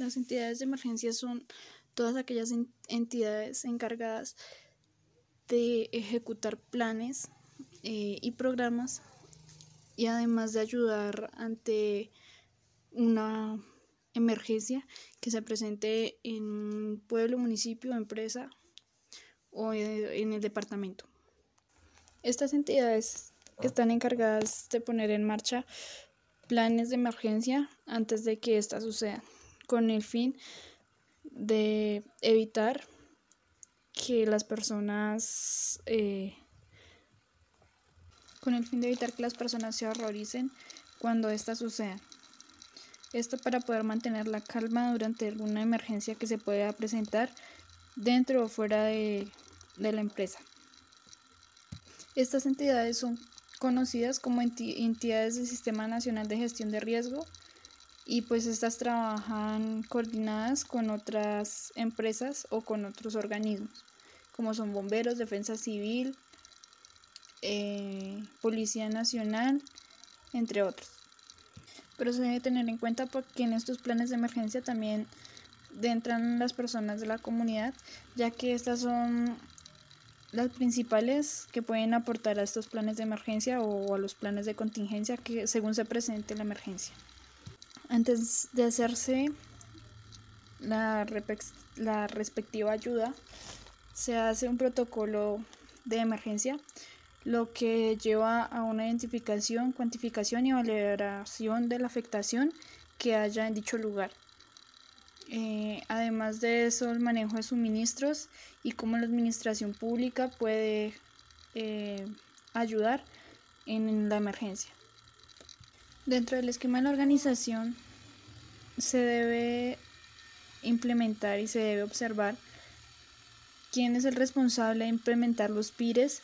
Las entidades de emergencia son todas aquellas entidades encargadas de ejecutar planes eh, y programas y además de ayudar ante una emergencia que se presente en un pueblo, municipio, empresa o en el departamento. Estas entidades están encargadas de poner en marcha planes de emergencia antes de que ésta suceda, con el fin de evitar que las personas eh, con el fin de evitar que las personas se horroricen cuando ésta suceda. Esto para poder mantener la calma durante alguna emergencia que se pueda presentar dentro o fuera de, de la empresa. Estas entidades son conocidas como entidades del Sistema Nacional de Gestión de Riesgo y pues estas trabajan coordinadas con otras empresas o con otros organismos como son bomberos, defensa civil, eh, Policía Nacional, entre otros. Pero se debe tener en cuenta porque en estos planes de emergencia también entran las personas de la comunidad, ya que estas son las principales que pueden aportar a estos planes de emergencia o a los planes de contingencia que según se presente la emergencia. Antes de hacerse la, respectiva ayuda, se hace un protocolo de emergencia, lo que lleva a una identificación, cuantificación y valoración de la afectación que haya en dicho lugar. Eh, además de eso, el manejo de suministros y cómo la administración pública puede eh, ayudar en la emergencia. Dentro del esquema de la organización se debe implementar y se debe observar quién es el responsable de implementar los PIRES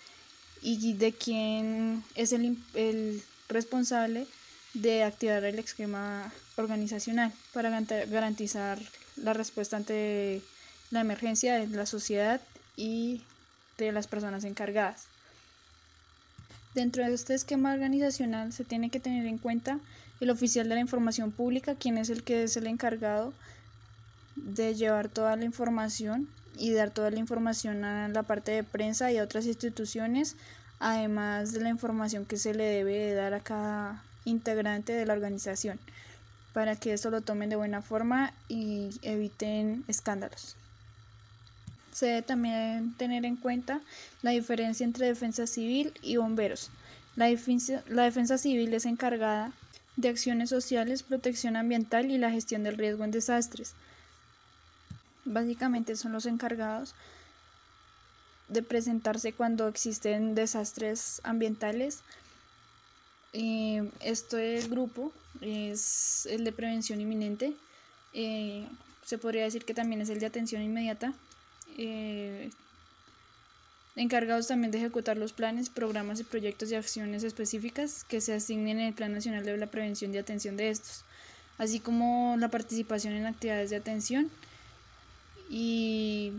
y de quién es el, el responsable de activar el esquema organizacional para garantizar la respuesta ante la emergencia de la sociedad y de las personas encargadas. Dentro de este esquema organizacional se tiene que tener en cuenta el oficial de la información pública, quien es el que es el encargado de llevar toda la información y dar toda la información a la parte de prensa y a otras instituciones, además de la información que se le debe dar a cada integrante de la organización, para que eso lo tomen de buena forma y eviten escándalos. Se debe también tener en cuenta la diferencia entre defensa civil y bomberos. La defensa, la defensa civil es encargada de acciones sociales, protección ambiental y la gestión del riesgo en desastres básicamente son los encargados de presentarse cuando existen desastres ambientales. este grupo es el de prevención inminente. Eh, se podría decir que también es el de atención inmediata. Eh, encargados también de ejecutar los planes, programas y proyectos de acciones específicas que se asignen en el Plan Nacional de la Prevención y Atención de estos, así como la participación en actividades de atención y,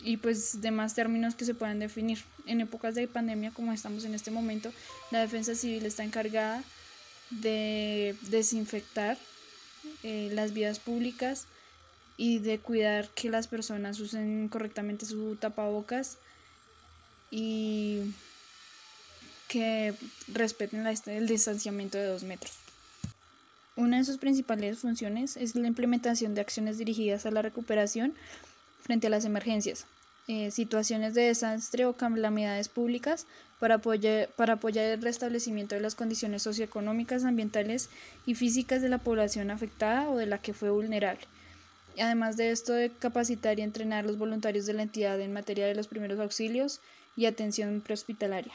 y pues demás términos que se puedan definir. En épocas de pandemia como estamos en este momento, la defensa civil está encargada de desinfectar eh, las vías públicas y de cuidar que las personas usen correctamente su tapabocas y que respeten el distanciamiento de dos metros. Una de sus principales funciones es la implementación de acciones dirigidas a la recuperación frente a las emergencias, eh, situaciones de desastre o calamidades públicas para apoyar, para apoyar el restablecimiento de las condiciones socioeconómicas, ambientales y físicas de la población afectada o de la que fue vulnerable. Además de esto, de capacitar y entrenar a los voluntarios de la entidad en materia de los primeros auxilios y atención prehospitalaria.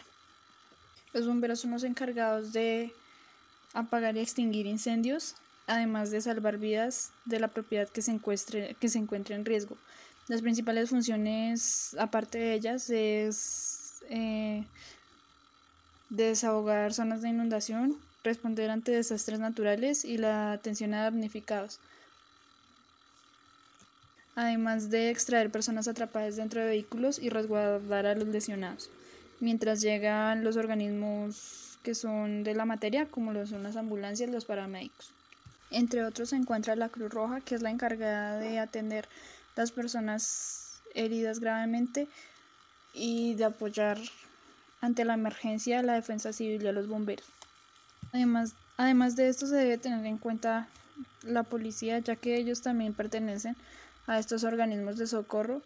Los bomberos son los encargados de apagar y extinguir incendios, además de salvar vidas de la propiedad que se encuentre, que se encuentre en riesgo. Las principales funciones, aparte de ellas, es eh, desahogar zonas de inundación, responder ante desastres naturales y la atención a damnificados. Además de extraer personas atrapadas dentro de vehículos y resguardar a los lesionados, mientras llegan los organismos que son de la materia, como son las ambulancias, los paramédicos. Entre otros se encuentra la Cruz Roja, que es la encargada de atender las personas heridas gravemente y de apoyar ante la emergencia la defensa civil y a los bomberos. Además, además de esto se debe tener en cuenta la policía, ya que ellos también pertenecen a estos organismos de socorro.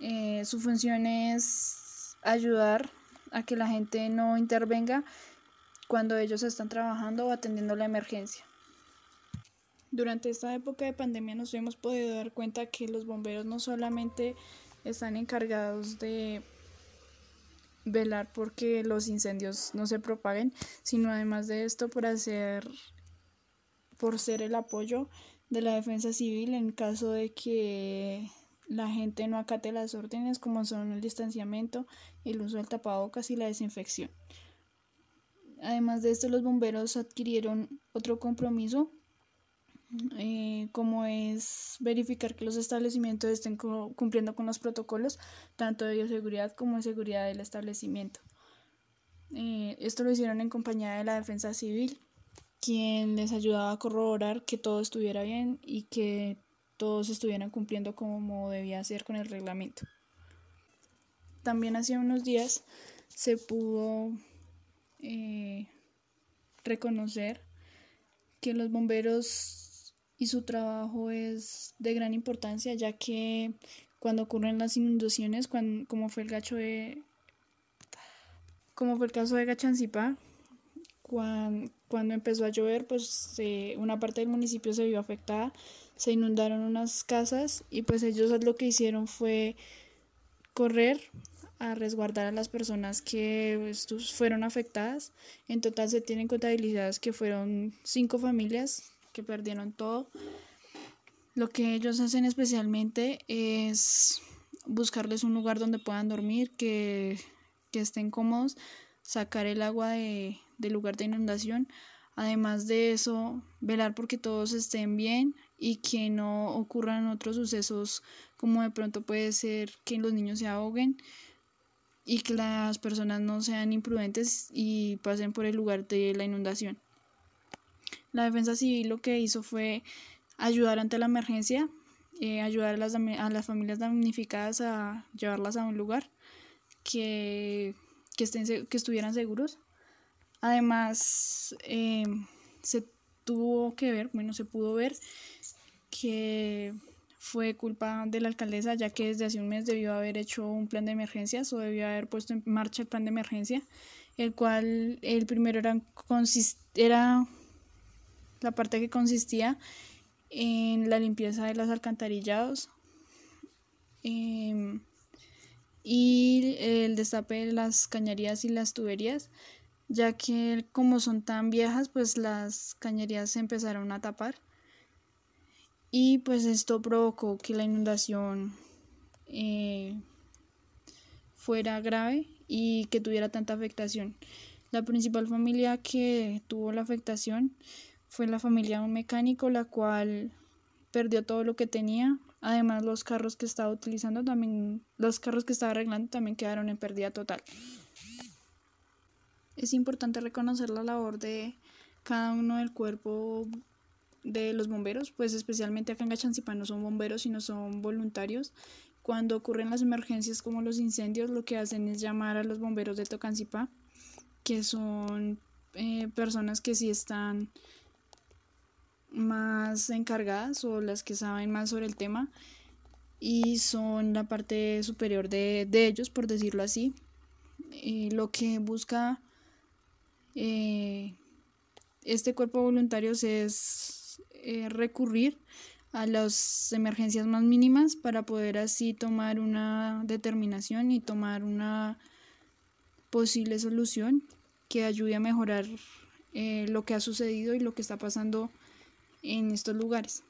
Eh, su función es ayudar a que la gente no intervenga cuando ellos están trabajando o atendiendo la emergencia. Durante esta época de pandemia nos hemos podido dar cuenta que los bomberos no solamente están encargados de velar porque los incendios no se propaguen, sino además de esto por hacer por ser el apoyo de la defensa civil en caso de que la gente no acate las órdenes como son el distanciamiento, el uso del tapabocas y la desinfección. Además de esto, los bomberos adquirieron otro compromiso, eh, como es verificar que los establecimientos estén cumpliendo con los protocolos, tanto de bioseguridad como de seguridad del establecimiento. Eh, esto lo hicieron en compañía de la Defensa Civil, quien les ayudaba a corroborar que todo estuviera bien y que todos estuvieran cumpliendo como debía ser con el reglamento. También hace unos días se pudo eh, reconocer que los bomberos y su trabajo es de gran importancia ya que cuando ocurren las inundaciones, como fue el gacho de como fue el caso de Gachancipá, cuando, empezó a llover, pues una parte del municipio se vio afectada, se inundaron unas casas y pues ellos lo que hicieron fue correr a resguardar a las personas que pues, fueron afectadas. En total se tienen contabilidades que fueron cinco familias que perdieron todo. Lo que ellos hacen especialmente es buscarles un lugar donde puedan dormir, que, que estén cómodos, sacar el agua de, del lugar de inundación. Además de eso, velar porque todos estén bien y que no ocurran otros sucesos como de pronto puede ser que los niños se ahoguen y que las personas no sean imprudentes y pasen por el lugar de la inundación. La defensa civil lo que hizo fue ayudar ante la emergencia, eh, ayudar a las, a las familias damnificadas a llevarlas a un lugar que, que, estén, que estuvieran seguros Además, eh, se tuvo que ver, bueno, se pudo ver que fue culpa de la alcaldesa, ya que desde hace un mes debió haber hecho un plan de emergencias o debió haber puesto en marcha el plan de emergencia, el cual el primero era, era la parte que consistía en la limpieza de los alcantarillados em, y el destape de las cañerías y las tuberías ya que como son tan viejas, pues las cañerías se empezaron a tapar y pues esto provocó que la inundación eh, fuera grave y que tuviera tanta afectación. La principal familia que tuvo la afectación fue la familia de un mecánico, la cual perdió todo lo que tenía. Además, los carros que estaba utilizando también, los carros que estaba arreglando también quedaron en pérdida total. Es importante reconocer la labor de cada uno del cuerpo de los bomberos, pues especialmente acá en Gachancipa no son bomberos, sino son voluntarios. Cuando ocurren las emergencias como los incendios, lo que hacen es llamar a los bomberos de Tocancipá, que son eh, personas que sí están más encargadas o las que saben más sobre el tema y son la parte superior de, ellos, por decirlo así. lo que busca eh, este cuerpo de voluntarios es eh, recurrir a las emergencias más mínimas para poder así tomar una determinación y tomar una posible solución que ayude a mejorar eh, lo que ha sucedido y lo que está pasando en estos lugares.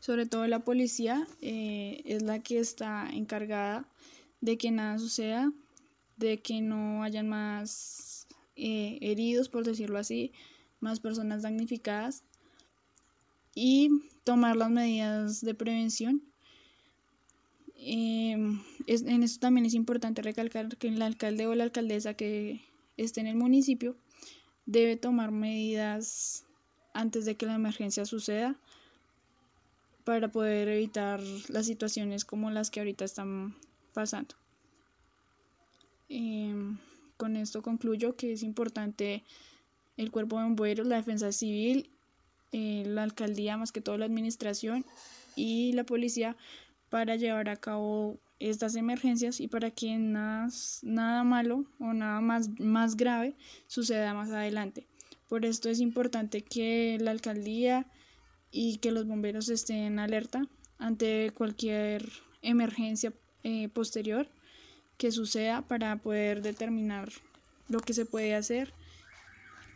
Sobre todo la policía es la que está encargada de que nada suceda, de que no hayan más eh, heridos, por decirlo así, más personas damnificadas y tomar las medidas de prevención. Em, en esto también es importante recalcar que el alcalde o la alcaldesa que esté en el municipio debe tomar medidas antes de que la emergencia suceda para poder evitar las situaciones como las que ahorita están pasando. Em, con esto concluyo que es importante el cuerpo de bomberos, la defensa civil, eh, la alcaldía, más que todo la administración y la policía para llevar a cabo estas emergencias y para que nada, malo o nada más, más grave suceda más adelante. Por esto es importante que la alcaldía y que los bomberos estén alerta ante cualquier emergencia eh, posterior que suceda para poder determinar lo que se puede hacer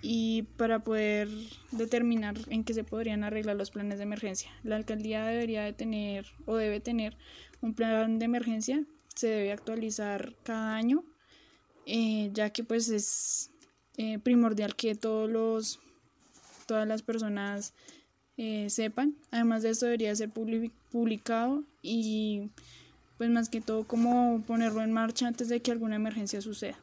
y para poder determinar en qué se podrían arreglar los planes de emergencia. La alcaldía debería de tener o debe tener un plan de emergencia, se debe actualizar cada año, eh, ya que pues es eh, primordial que todos los, todas las personas eh, sepan. Además de esto debería ser publicado y pues más que todo como ponerlo en marcha antes de que alguna emergencia suceda.